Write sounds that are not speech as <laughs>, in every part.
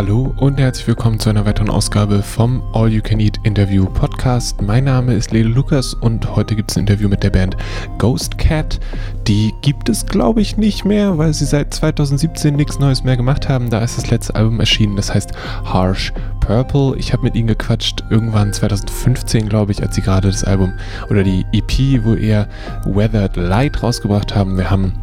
Hallo und herzlich willkommen zu einer weiteren Ausgabe vom All You Can Eat Interview Podcast. Mein Name ist Lele Lukas und heute gibt es ein Interview mit der Band Ghost Cat. Die gibt es, glaube ich, nicht mehr, weil sie seit 2017 nichts Neues mehr gemacht haben. Da ist das letzte Album erschienen, das heißt Harsh Purple. Ich habe mit ihnen gequatscht irgendwann 2015, glaube ich, als sie gerade das Album oder die EP, wo eher Weathered Light rausgebracht haben. Wir haben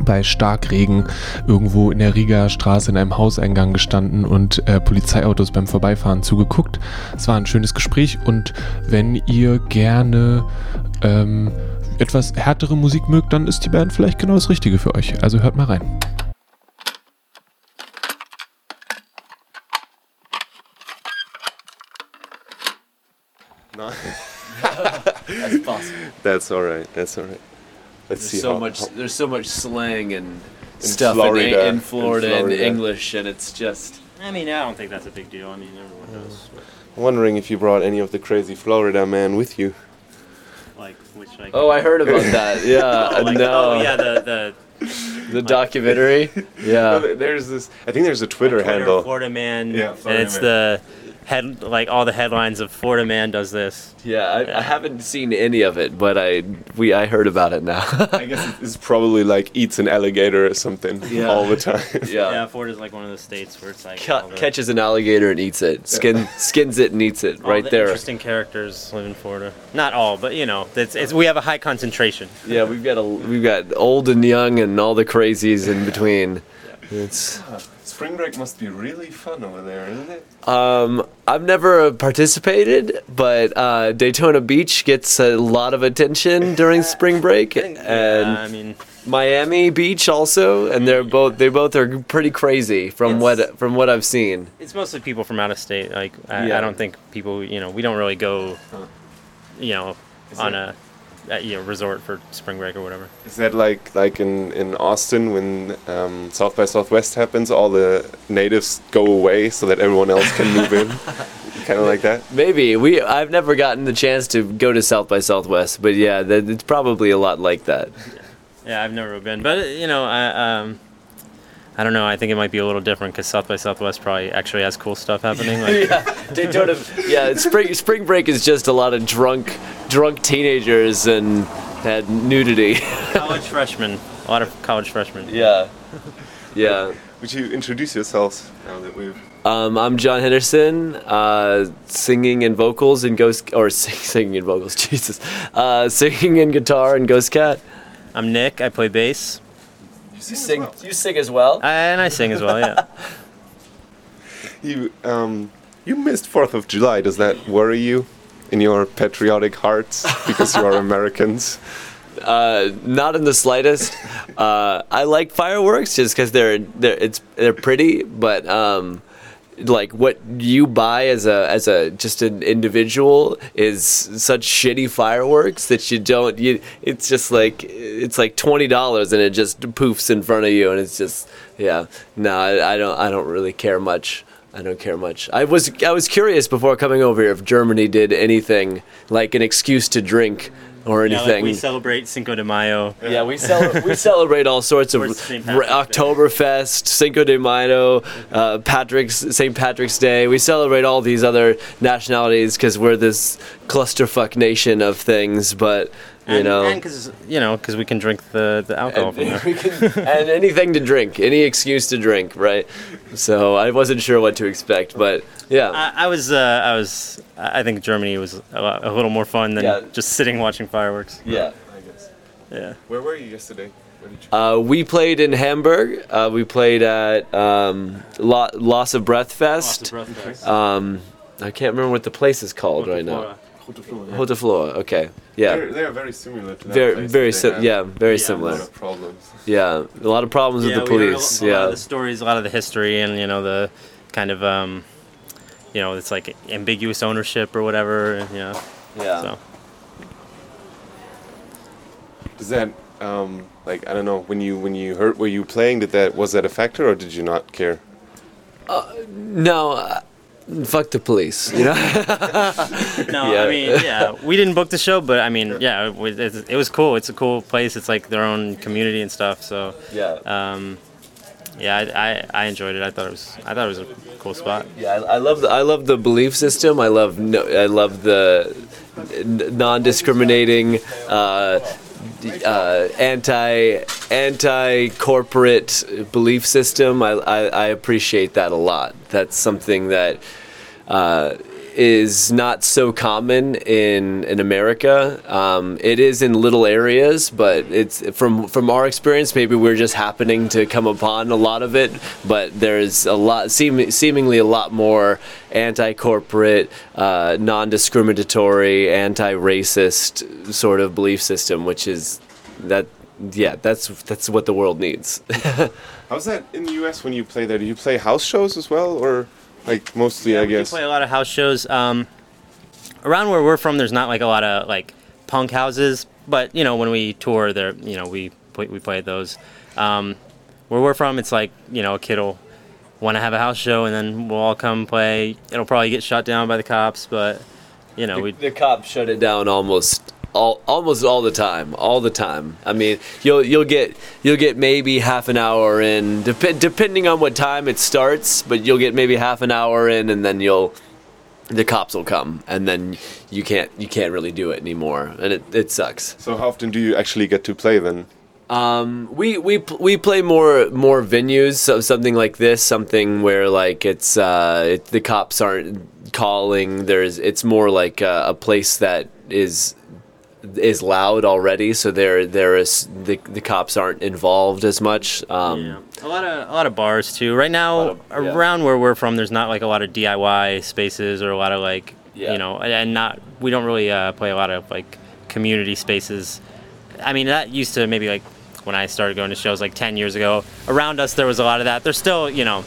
bei Starkregen irgendwo in der Riga Straße in einem Hauseingang gestanden und äh, Polizeiautos beim Vorbeifahren zugeguckt. Es war ein schönes Gespräch und wenn ihr gerne ähm, etwas härtere Musik mögt, dann ist die Band vielleicht genau das Richtige für euch. Also hört mal rein. No. <laughs> That's possible. That's all right. That's all right. Let's There's see so how, much. how- There's so much slang and In stuff Florida, in, in in Florida and English, and it's just. I mean, I don't think that's a big deal. I mean, everyone knows. I'm wondering if you brought any of the crazy Florida man with you. Like, which, like. Oh, I heard about <laughs> that. Yeah, <laughs> Oh, like, no, oh, yeah, the, the the documentary. <laughs> Yeah, there- There's this. I think there's a the Twitter, Twitter handle. Florida man. Yeah, and it's man. the head, like, all the headlines of Florida man does this. yeah. I, I haven't seen any of it, but I we I heard about it now. I guess it's probably like eats an alligator or something Yeah. all the time. <laughs> yeah. Yeah, Florida's like one of the states where it's like. Ca- the, catches an alligator and eats it. Skin skins it and eats it all right the there. Interesting characters live in Florida. Not all, but you know, it's, it's we have a high concentration. Yeah, we've got a we've got old and young and all the crazies in between. It's Spring break must be really fun over there, isn't it? Um, I've never participated, but uh, Daytona Beach gets a lot of attention during <laughs> spring break, and yeah, I mean, Miami Beach also, and they're both they both are pretty crazy from It's- what from what I've seen. it's mostly people from out of state. Like, I, Yeah. I don't think people, you know, we don't really go, you know, Is on it- a, a you know, resort for spring break or whatever. Is that like like in in Austin when um, South by Southwest happens? All the natives go away so that everyone else can move in. <laughs> kind of like that. Maybe we I've never gotten the chance to go to South by Southwest, but yeah, that, it's probably a lot like that. Yeah, I've never been, but uh, you know, I um, I don't know. I think it might be a little different because South by Southwest probably actually has cool stuff happening. Like, <laughs> yeah, Daytona. Yeah, spring spring break is just a lot of drunk drunk teenagers and had nudity. <laughs> college freshmen, a lot of college freshmen. yeah, yeah. Would you introduce yourselves now that we've Um, I'm John Henderson, uh, singing and vocals in Ghost, or sing, <laughs> singing and vocals, Jesus, uh, singing and guitar in Ghost Cat. I'm Nick. I play bass, You sing, you sing as well. and I sing as well. Yeah. <laughs> You um you missed Fourth of July. Does that worry you in your patriotic hearts because you are <laughs> Americans? Uh, not in the slightest. Uh, I like fireworks just because they're they're it's they're pretty, but um, like what you buy as a as a just an individual is such shitty fireworks that you don't you. It's just like it's like twenty dollars and it just poofs in front of you and it's just yeah. No, I, I don't I don't really care much. I don't care much. I was I was curious before coming over here if Germany did anything like an excuse to drink or Yeah, anything. like we celebrate Cinco de Mayo. Yeah, we cel- we <laughs> celebrate all sorts of r- Oktoberfest, Cinco de Mayo, uh, Patrick's St. Patrick's Day. We celebrate all these other nationalities because we're this clusterfuck nation of things. But you and, know, and because you know, because we can drink the the alcohol and, from there. <laughs> can- and anything to drink, any excuse to drink, right? So I wasn't sure what to expect, but yeah. I, I was, uh, I was, I think Germany was a, lot- a little more fun than Yeah. just sitting watching fireworks. yeah. I guess. Yeah. Where were you yesterday? You Uh, we played in Hamburg. Uh, we played at um, Lo- Loss of Breath Fest. Um, I can't remember what the place is called right now. Rote Flora. Okay. Yeah. They're, they're very similar to that Very, place, very, but sim- yeah, very Yeah. A similar. lot of problems. Yeah, a lot of problems yeah, with the we heard a- police. a, lot yeah, of the stories, a lot of the history, and you know the kind of, um, you know, it's like ambiguous ownership or whatever. and, You know, yeah. so Does that um like I don't know when you when you heard were you playing did that was that a factor or did you not care? No, uh, fuck the police. You know. <laughs> no, Yeah. I mean, yeah, we didn't book the show, but I mean, yeah, it was, it was cool. It's a cool place. It's like their own community and stuff. So, yeah. um, yeah, I, I, I enjoyed it. I thought it was I thought it was a cool spot. Yeah, I, I love the I love the belief system. I love no, I love the non-discriminating, uh, uh, anti anti corporate belief system. I, I I appreciate that a lot. That's something that. Uh, is not so common in in America. Um, it is in little areas, but it's from from our experience. Maybe we're just happening to come upon a lot of it, but there's a lot, seem, seemingly a lot more anti-corporate, uh, non-discriminatory, anti-racist sort of belief system, which is that. Yeah, that's that's what the world needs. <laughs> How's that in the U.S. when you play there? Do you play house shows as well, or like mostly? I we do guess. play a lot of house shows. Um, around where we're from, there's not like a lot of like punk houses, but you know when we tour, there, you know we play, we play those. Um, where we're from, it's like you know a kid will want to have a house show, and then we'll all come play. It'll probably get shut down by the cops, but you know we. the cops shut it down almost all almost all the time all the time i mean you'll you'll get you'll get maybe half an hour in dep- depending on what time it starts but you'll get maybe half an hour in and then you'll the cops will come and then you can't you can't really do it anymore and it, it sucks So how often do you actually get to play then? um, we we we play more more venues, so something like this, something where like it's uh, it, the cops aren't calling. There's it's more like a, a place that is is loud already, so there there is the the cops aren't involved as much. Um, Yeah. A lot of a lot of bars too. Right now, of- yeah. around where we're from, there's not like a lot of DIY spaces or a lot of like Yeah. you know, and not we don't really uh, play a lot of like community spaces. I mean, that used to maybe like when I started going to shows like 10 years ago. Around us, there was a lot of that. There's still you know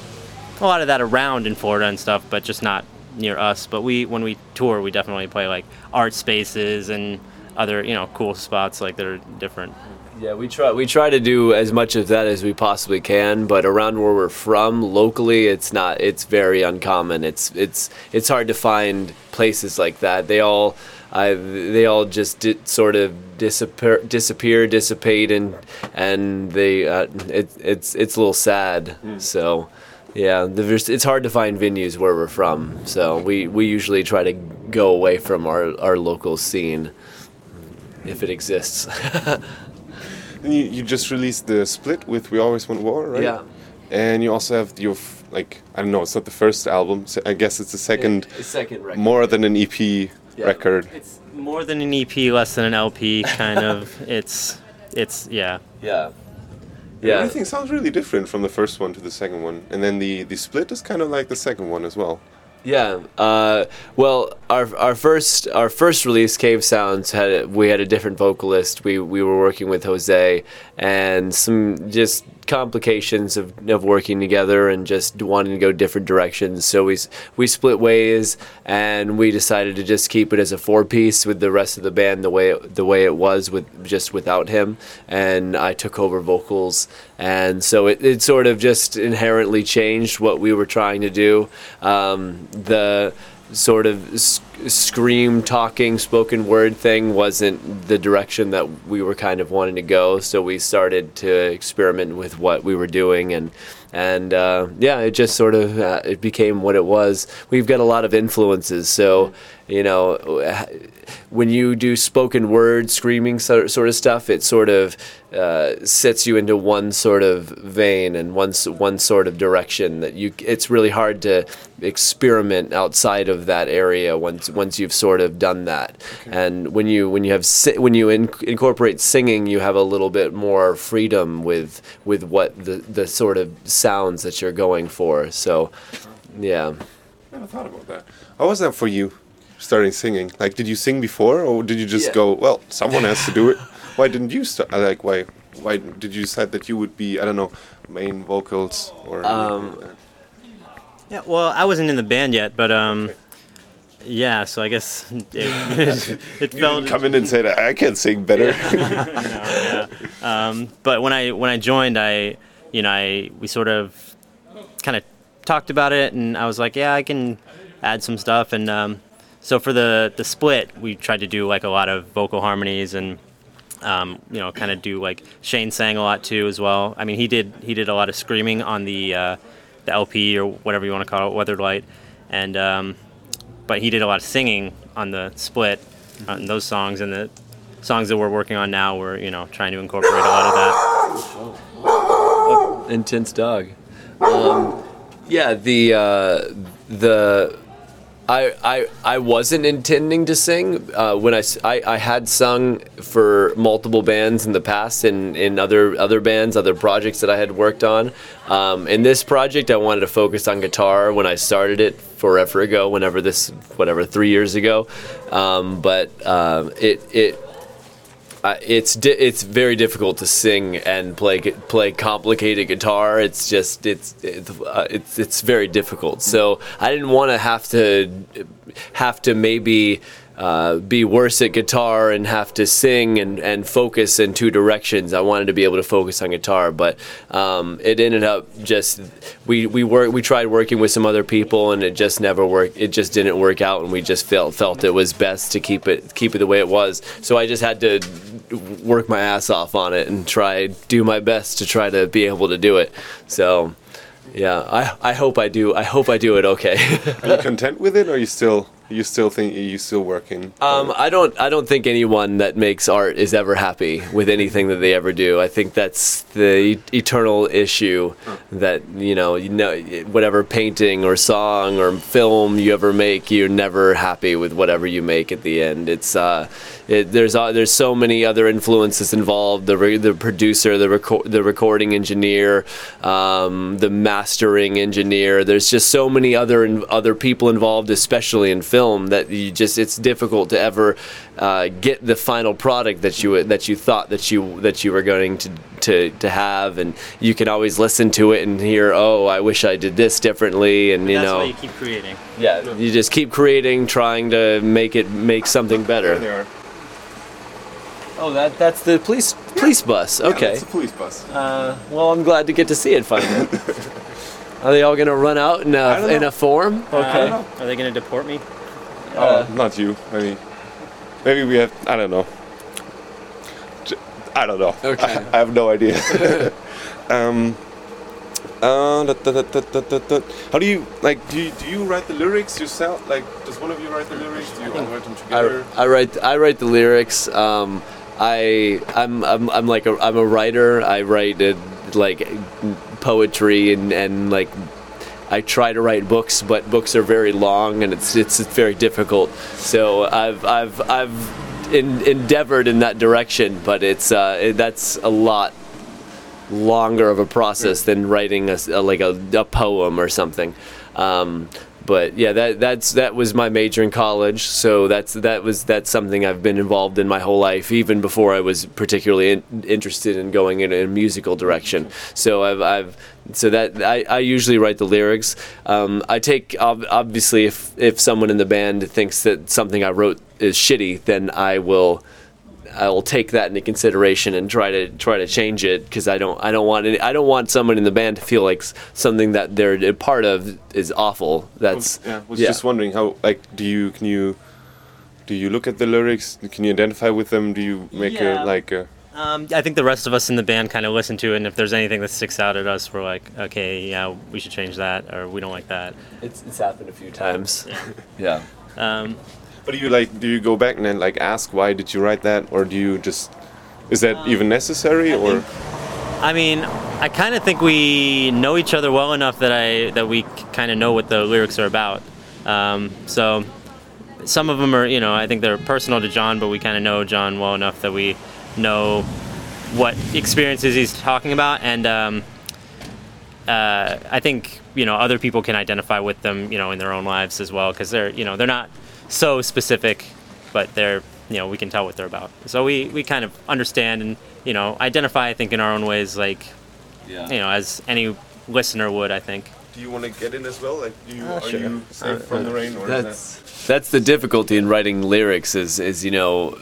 a lot of that around in Florida and stuff, but just not near us. But we when we tour, we definitely play like art spaces and other you know cool spots like that are different. Yeah, we try we try to do as much of that as we possibly can, but around where we're from, locally, it's not. It's very uncommon. It's it's it's hard to find places like that. They all, I they all just di- sort of disappear, disappear, dissipate, and and they uh, it, it's it's a little sad. So. Yeah, there's, it's hard to find venues where we're from, so we, we usually try to go away from our, our local scene if it exists. <laughs> And you, you just released the split with We Always Want War, right? Yeah. And you also have your f- like I don't know, it's not the first album. So I guess it's the second, second record. more than an EP record. It's more than an EP, less than an LP, kind of. <laughs> It's, it's yeah. Yeah. Yeah. Yeah. Everything sounds really different from the first one to the second one, and then the the split is kind of like the second one as well. Yeah. Uh, well, our our first our first release, Cave Sounds, had we had a different vocalist. We we were working with Jose, and some just complications of, of working together and just wanting to go different directions. So we we split ways, and we decided to just keep it as a four piece with the rest of the band the way it, the way it was with just without him. And I took over vocals, and so it, it sort of just inherently changed what we were trying to do. Um, the sort of s- scream talking spoken word thing wasn't the direction that we were kind of wanting to go. So we started to experiment with what we were doing and and uh, yeah it just sort of uh, it became what it was. We've got a lot of influences. So you know when you do spoken word screaming sort sort of stuff it sort of uh, sets you into one sort of vein and one one sort of direction that you it's really hard to experiment outside of that area once once you've sort of done that. And when you when you have si- when you in, incorporate singing you have a little bit more freedom with with what the the sort of sounds that you're going for. So yeah. I never thought about that. How was that for you, starting singing? Like, did you sing before, or did you just Yeah. go, well, someone has to do it? <laughs> Why didn't you start? Like, why? Why did you decide that you would be, I don't know, main vocals or? anything like? Yeah, well, I wasn't in the band yet, but um, yeah. So I guess <laughs> it, it, <laughs> it You felt. didn't come in and say that I can't sing better. Um, but when I when I joined, I you know I we sort of kind of talked about it, and I was like, yeah, I can add some stuff, and um, so for the the split, we tried to do like a lot of vocal harmonies and um, you know, kind of do like Shane sang a lot too as well. I mean, he did he did a lot of screaming on the uh, the LP or whatever you want to call it, Weathered Light, and um, but he did a lot of singing on the split on those songs and the songs that we're working on now. We're you know trying to incorporate a lot of that. intense dog. Um, yeah, the uh, the I, I I wasn't intending to sing uh, when I had sung for multiple bands in the past and in other other bands, other projects that I had worked on. Um, in this project, I wanted to focus on guitar when I started it forever ago, whenever this whatever three years ago. Um, but um, it it uh, it's di- it's very difficult to sing and play play complicated guitar. It's just it's it's uh, it's, it's very difficult. So I didn't want to have to have to maybe. Uh, be worse at guitar and have to sing and, and focus in two directions. I wanted to be able to focus on guitar, but um, it ended up just we we work we tried working with some other people and it just never worked. It just didn't work out, and we just felt felt it was best to keep it keep it the way it was. So I just had to work my ass off on it and try do my best to try to be able to do it. So yeah, I I hope I do I hope I do it okay. <laughs> Are you content with it, or are you still you still think you still working? Um, I don't. I don't think anyone that makes art is ever happy with anything that they ever do. I think that's the e- eternal issue that you know, you know, whatever painting or song or film you ever make, you're never happy with whatever you make at the end. It's uh, it, there's uh, there's so many other influences involved. The re- the producer, the record the recording engineer, um, the mastering engineer. There's just so many other in- other people involved, especially in film, that you just it's difficult to ever uh, get the final product that you that you thought that you that you were going to to to have, and you can always listen to it and hear, oh, I wish I did this differently, and you That's know, why you keep creating. yeah, you just keep creating, trying to make it make something better. There are. Oh, that that's the police police bus. Yeah, Okay. it's a police bus. Uh, well, I'm glad to get to see it finally. <laughs> Are they all gonna run out in a in a form? Okay. Uh, are they going to deport me? Oh, not you. Maybe. Maybe we have. I don't know. I don't know. <laughs> Okay. I, have no idea. <laughs> um. Uh, da, da, da. How do you like? Do you, do you write the lyrics yourself? Like, does one of you write the lyrics? Do you all write them together? I, I write I write the lyrics. Um, I I'm, I'm I'm like a I'm a writer. I write uh, like poetry and and like I try to write books, but books are very long and it's it's, very difficult. So I've I've I've in, endeavored in that direction, but it's uh, it, that's a lot longer of a process than writing a, a- like a, a poem or something. Um, but yeah, that that's that was my major in college. So that's that was that's something I've been involved in my whole life, even before I was particularly in, interested in going in a musical direction. So I've, I've so that I, I usually write the lyrics. Um, I take ob- obviously if if someone in the band thinks that something I wrote is shitty, then I will. I will take that into consideration and try to try to change it because I don't I don't want any, I don't want someone in the band to feel like something that they're a part of is awful. That's yeah, was yeah. just wondering how like do you can you do you look at the lyrics? Can you identify with them? Do you make Yeah. a like a Um, I think the rest of us in the band kind of listen to it, and if there's anything that sticks out at us, we're like, okay, yeah, we should change that, or we don't like that. it's, it's happened a few times. Yeah. Yeah. Um, But do you like do you go back and then like ask why did you write that? Or do you just is that even necessary or? I mean, I kind of think we know each other well enough that I that we kind of know what the lyrics are about. Um, so some of them are, you know, I think they're personal to John, but we kind of know John well enough that we know what experiences he's talking about, and um, uh, I think you know other people can identify with them, you know, in their own lives as well, because they're, you know, they're not so specific, but they're, you know, we can tell what they're about. So we we kind of understand and you know identify, I think, in our own ways, like Yeah. you know, as any listener would, I think. do you want to get in as well? Like do you Ah, are sure. you safe from the rain or is That's that's the difficulty in writing lyrics is is you know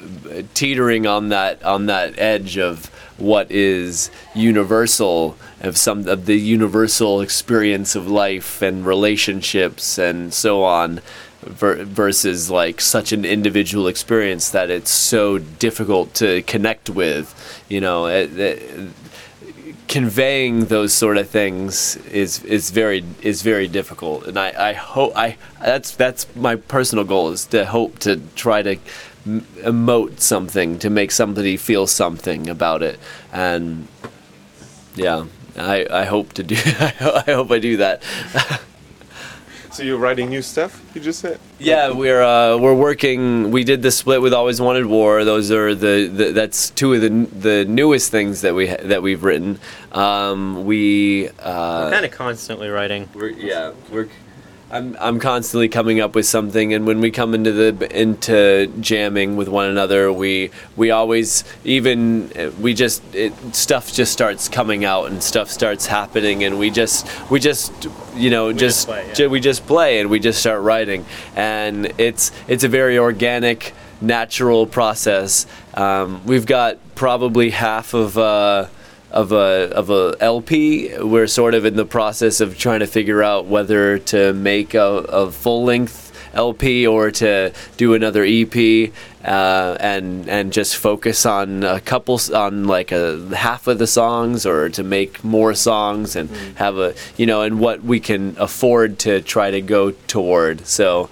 teetering on that on that edge of what is universal of some of the universal experience of life and relationships and so on ver- versus like such an individual experience that it's so difficult to connect with. You know, it, it, conveying those sort of things is is very is very difficult and i i hope i that's that's my personal goal is to hope to try to emote something to make somebody feel something about it and yeah i i hope to do <laughs> i hope i do that <laughs> So you're writing new stuff? You just said. Yeah, we're uh, we're working. We did the split with Always Wanted War. Those are the, the that's two of the the newest things that we ha- that we've written. Um, we uh, kind of constantly writing. we're yeah we're I'm I'm constantly coming up with something, and when we come into the into jamming with one another, we we always even we just it, stuff just starts coming out and stuff starts happening, and we just we just you know just just play, yeah. ju- we just play and we just start writing, and it's it's a very organic, natural process. Um, we've got probably half of. Uh, of a of a LP. We're sort of in the process of trying to figure out whether to make a, a full length LP or to do another EP uh, and and just focus on a couple on like a half of the songs or to make more songs and have a you know and what we can afford to try to go toward. So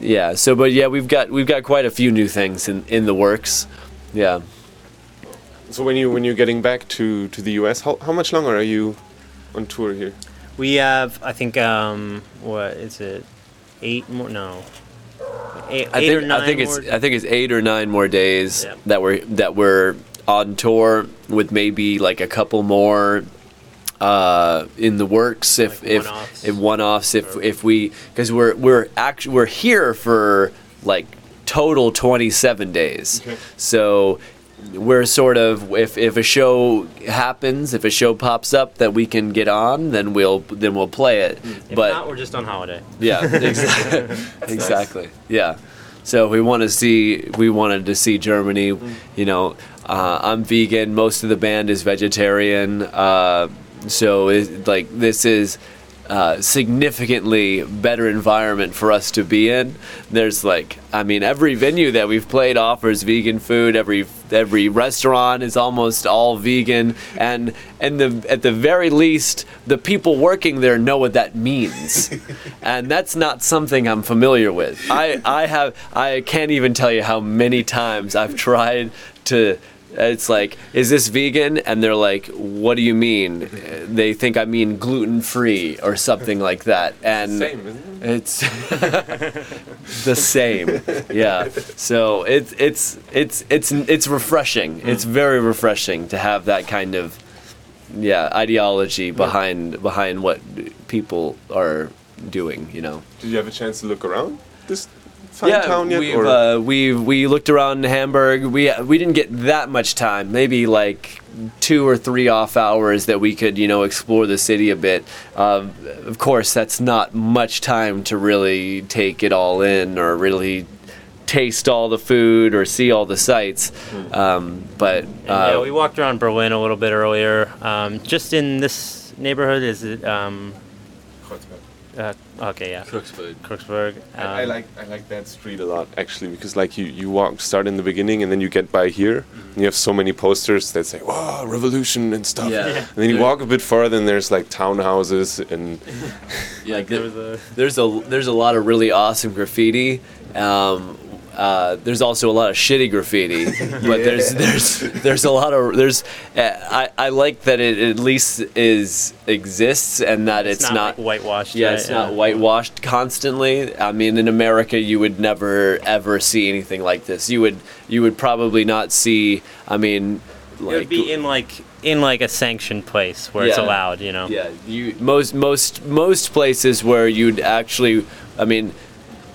yeah. So but yeah, we've got we've got quite a few new things in in the works. Yeah. So when you when you're getting back to to the US, how how much longer are you on tour here? We have, I think, um, what is it? Eight more? No. Eight, I eight think or nine I think more. it's I think it's eight or nine more days Yeah. that we're that we're on tour with maybe like a couple more uh, in the works if Like if one-offs? if one offs if if we because we're we're actually we're here for like total 27 days Okay. so we're sort of if if a show happens if a show pops up that we can get on then we'll then we'll play it if but not, we're just on holiday. yeah, <laughs> exactly. exactly. Yeah. So we want to see. We wanted to see Germany. You know, uh, I'm vegan. Most of the band is vegetarian. Uh, so it, like this is. Uh, significantly better environment for us to be in. There's like, I mean, every venue that we've played offers vegan food. Every every restaurant is almost all vegan, and and the at the very least, the people working there know what that means, <laughs> and that's not something I'm familiar with. I I have I can't even tell you how many times I've tried to. It's like, is this vegan? And they're like, what do you mean? They think I mean gluten free or something like that. And Same, isn't it's <laughs> the same. Yeah. So it's it's it's it's it's refreshing. Hmm. It's very refreshing to have that kind of yeah ideology behind behind what people are doing. You know. Did you have a chance to look around this fine town yet? we've or? uh, we we looked around Hamburg. We we didn't get that much time. Maybe like two or three off hours that we could you know explore the city a bit. Um, of course, that's not much time to really take it all in or really taste all the food or see all the sights. Um, but uh, yeah, we walked around Berlin a little bit earlier. Um, just in this neighborhood, is it? Um, uh, okay, yeah, Kreuzberg. I, I Um, like I like that street a lot actually because like you you walk start in the beginning and then you get by here and you have so many posters that say wow revolution and stuff Yeah. and then you walk a bit further and there's like townhouses and <laughs> yeah, like There the- was a there's a there's a lot of really awesome graffiti. Um, uh, there's also a lot of shitty graffiti, <laughs> but there's there's there's a lot of there's uh, I, I like that it at least is exists and that it's, it's, not, like whitewashed. yeah, right? it's not whitewashed constantly. I mean, in America, you would never ever see anything like this. You would you would probably not see. I mean, It would be in like in like a sanctioned place where it's allowed. You know. yeah, you most most most places where you'd actually, I mean,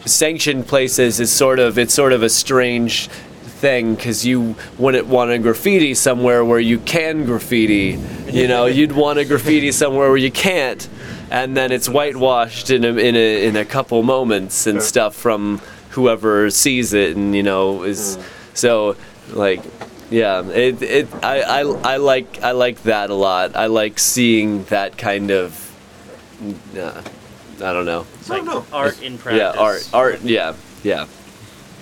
sanctioned places is sort of it's sort of a strange thing because you wouldn't want to graffiti somewhere where you can graffiti. You know, you'd want to graffiti somewhere where you can't, and then it's whitewashed in a in a in a couple moments and stuff from whoever sees it, and you know is so like. Yeah, it, it I, I, I like I like that a lot. I like seeing that kind of uh, I don't know. It's like no. art in practice. Yeah, art, art. Yeah, yeah.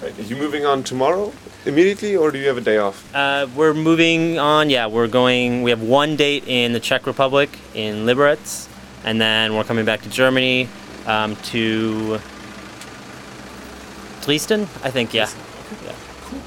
Right. Are you moving on tomorrow immediately, or do you have a day off? Uh, we're moving on. Yeah, we're going. We have one date in the Czech Republic in Liberec, and then we're coming back to Germany um, to Dresden. I think. Yeah. Yeah,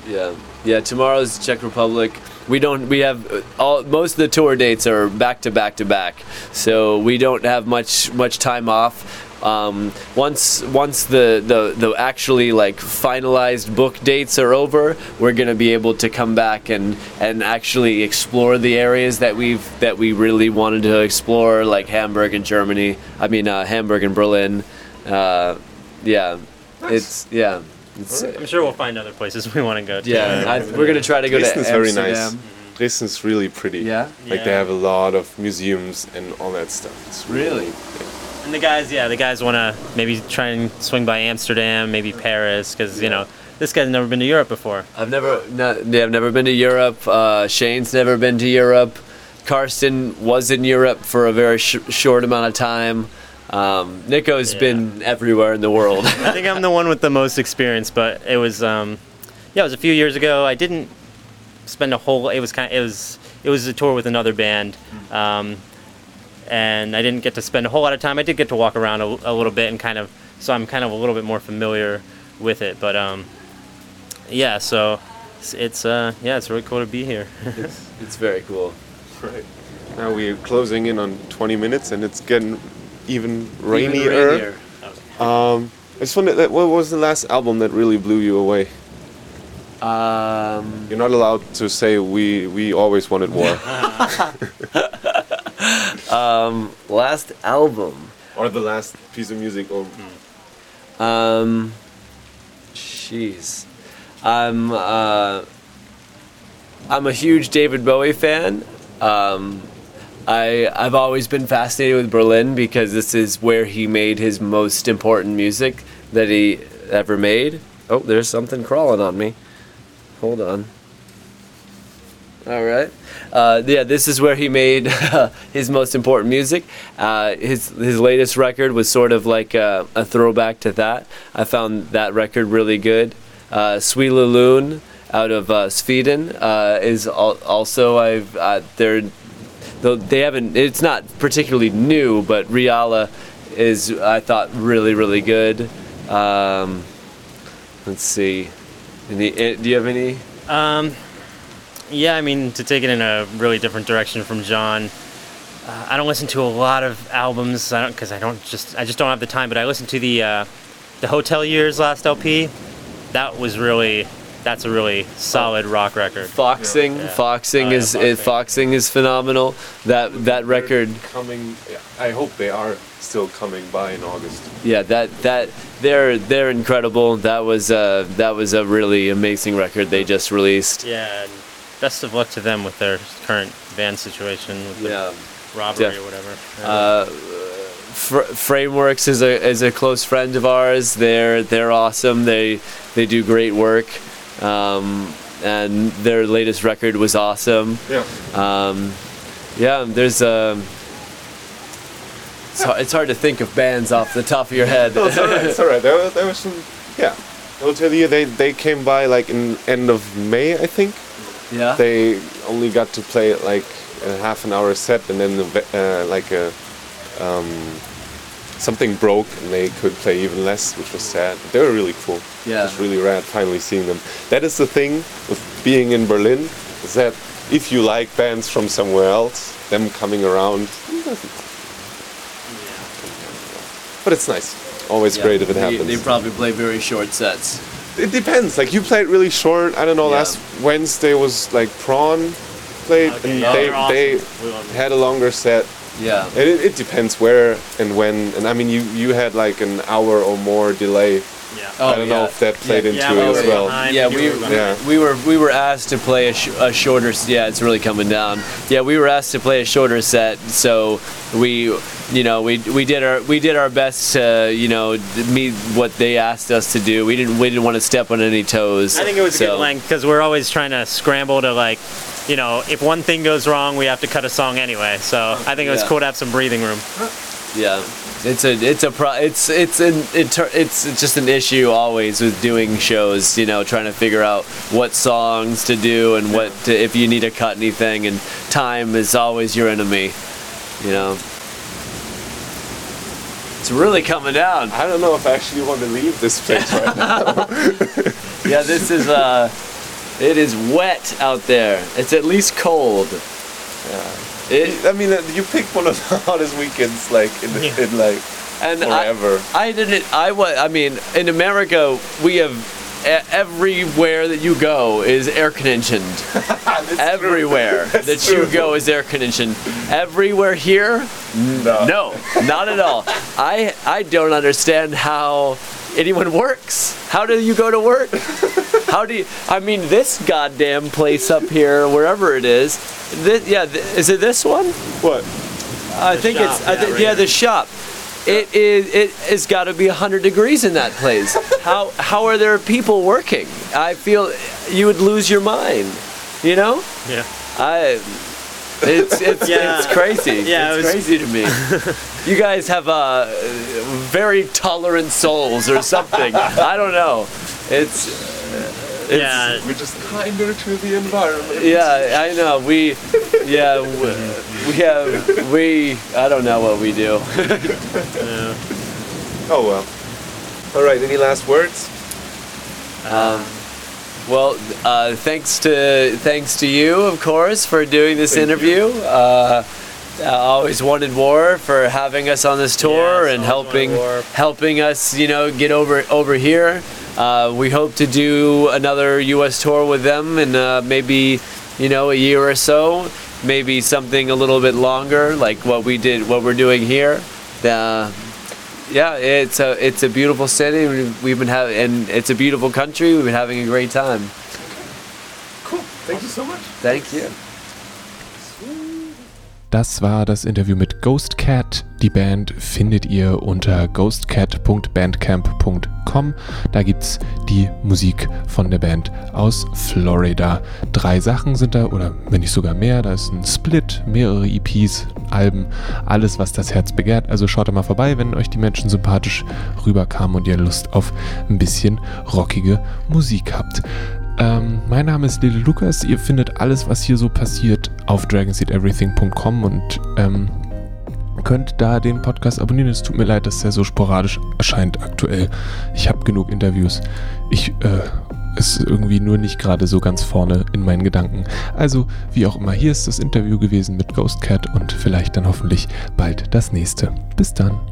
yeah. Yeah. Tomorrow's Czech Republic. We don't. We have uh, all. Most of the tour dates are back to back to back, so we don't have much much time off. Um, once once the, the the actually like finalized book dates are over, we're gonna be able to come back and and actually explore the areas that we've that we really wanted to explore, like Hamburg and Germany. I mean uh, Hamburg and Berlin. Uh, yeah, it's yeah. It's, I'm sure we'll find other places <laughs> we want to go to. yeah, I, we're gonna try to go to Dresden's very nice. Amsterdam. Dresden's really pretty. Yeah, Like they have a lot of museums and all that stuff. It's really. And the guys, yeah, the guys want to maybe try and swing by Amsterdam, maybe Paris, because you know this guy's never been to Europe before. I've never, no, yeah, I've never been to Europe. Uh, Shane's never been to Europe. Karsten was in Europe for a very sh- short amount of time. Um, Nico's Yeah. been everywhere in the world. I think I'm the one with the most experience, but it was, um, yeah, it was a few years ago. I didn't spend a whole. It was kind. it was. It was a tour with another band, um, and I didn't get to spend a whole lot of time. I did get to walk around a, a little bit and kind of, so I'm kind of a little bit more familiar with it. But um, yeah, so it's, it's uh, yeah, it's really cool to be here. <laughs> it's very cool. Right. Now we're closing in on 20 minutes and it's getting even rainier. Even rainier. rainier. Um, I just wondered, that, what was the last album that really blew you away? Um, You're not allowed to say we we always wanted war <laughs> <laughs> um, last album. or the last piece of music or Um, jeez, I'm uh, I'm a huge David Bowie fan. Um, I I've always been fascinated with Berlin because this is where he made his most important music that he ever made. Oh, there's something crawling on me. Hold on. All right. Uh, yeah, this is where he made <laughs> his most important music. Uh, his his latest record was sort of like a, a throwback to that. I found that record really good. Uh, Sweet Loon out of uh, Sweden uh, is al- also I've uh, they're though they haven't it's not particularly new, but Riala is I thought really really good. Um, let's see. Any, eh, do you have any? Um, yeah, I mean, to take it in a really different direction from John, uh, I don't listen to a lot of albums. I don't because I don't just I just don't have the time. But I listened to the uh, the Hotel Years last LP. That was really that's a really solid rock record. Foxing, Yeah. Foxing Oh, yeah, is Foxing. Foxing. Foxing is phenomenal. That that record, coming. I hope they are still coming by in August. yeah, that that they're they're incredible. That was uh that was a really amazing record they just released. Yeah, and best of luck to them with their current band situation with the Yeah. robbery def- or whatever. Uh, Fr- Frameworks is a is a close friend of ours. They're they're awesome. They they do great work. Um, and their latest record was awesome. Yeah. Um, yeah, there's um, it's, hard, it's hard to think of bands off the top of your head. No, it's alright. It's alright. There, there was some. Yeah. I'll tell you, they they came by like in end of May, I think. Yeah. They only got to play like a half an hour set, and then the, uh, like a um, something broke, and they could play even less, which was sad. But they were really cool. Yeah. It was really rad finally seeing them. That is the thing with being in Berlin, is that if you like bands from somewhere else, them coming around, but it's nice. Always Yeah. great if it They- happens. They, probably play very short sets. It depends. Like you played really short. I don't know. Yeah. Last Wednesday was like prawn played, Okay, and yeah, they they're awesome. they We love them. had a longer set. Yeah. And it, it depends where and when. And I mean, you you had like an hour or more delay. Yeah. Oh, I don't know if that played Yeah, into yeah, it as well. behind. Yeah, we, were. Yeah. we were we were asked to play a, sh- a shorter. s- Yeah, it's really coming down. Yeah, we were asked to play a shorter set, so we, you know, we we did our we did our best to you know meet what they asked us to do. We didn't we didn't want to step on any toes. I think it was a good length because we're always trying to scramble to like, you know, if one thing goes wrong, we have to cut a song anyway. So I think it was Yeah. cool to have some breathing room. Yeah, it's a it's a pro it's it's an inter- it's just an issue always with doing shows. You know, trying to figure out what songs to do and what to, if you need to cut anything, and time is always your enemy. You know, it's really coming down. I don't know if I actually want to leave this place right now. <laughs> Yeah, this is uh, it is wet out there. It's at least cold. It, I mean, uh, you picked one of the <laughs> hottest weekends, like in, Yeah. in like and forever. I, I didn't. I was. I mean, in America, we have e- everywhere that you go is air conditioned. <laughs> <laughs> everywhere that you go is air conditioned. Everywhere here, no. no, not at all. I I don't understand how anyone works. How do you go to work? How do you? I mean, this goddamn place up here, wherever it is. This, yeah, th- is it this one? What? I think shop, it's I yeah, thi- right yeah, the shop. It is it has got to be 100 degrees in that place. how how are there people working? I feel you would lose your mind. You know? Yeah. I it's it's, Yeah. it's crazy. Yeah, it's it was- crazy to me. <laughs> you guys have uh, very tolerant souls or something. I don't know. It's, it's Yeah. We're just kinder to the environment. yeah, I know. We, yeah, we, we have, we, I don't know what we do. yeah. Oh well. All right. Any last words? Um, well, uh, thanks to thanks to you, of course, for doing this Thank interview. Uh, I always wanted more for having us on this tour Yes, and helping helping us, you know, get over over here. Uh, we hope to do another U.S. tour with them in uh, maybe, you know, a year or so. Maybe something a little bit longer, like what we did, what we're doing here. Uh, yeah, it's a it's a beautiful city. We've we've been having, and it's a beautiful country. We've been having a great time. Cool. Thank you so much. Thank you. Das war das Interview mit Ghost Cat. Die Band findet ihr unter ghostcat.bandcamp.com. Da gibt's die Musik von der Band aus Florida. Drei Sachen sind da, oder wenn nicht sogar mehr. Da ist ein Split, mehrere EPs, Alben, alles, was das Herz begehrt. Also schaut da mal vorbei, wenn euch die Menschen sympathisch rüberkamen und ihr Lust auf ein bisschen rockige Musik habt. Ähm, mein Name ist Lele Lukas. Ihr findet alles, was hier so passiert, auf dragonseateverything.com und ähm, könnt da den Podcast abonnieren. Es tut mir leid, dass der so sporadisch erscheint aktuell. Ich habe genug Interviews. Ich äh, ist irgendwie nur nicht gerade so ganz vorne in meinen Gedanken. Also, wie auch immer, hier ist das Interview gewesen mit Ghost Cat und vielleicht dann hoffentlich bald das nächste. Bis dann.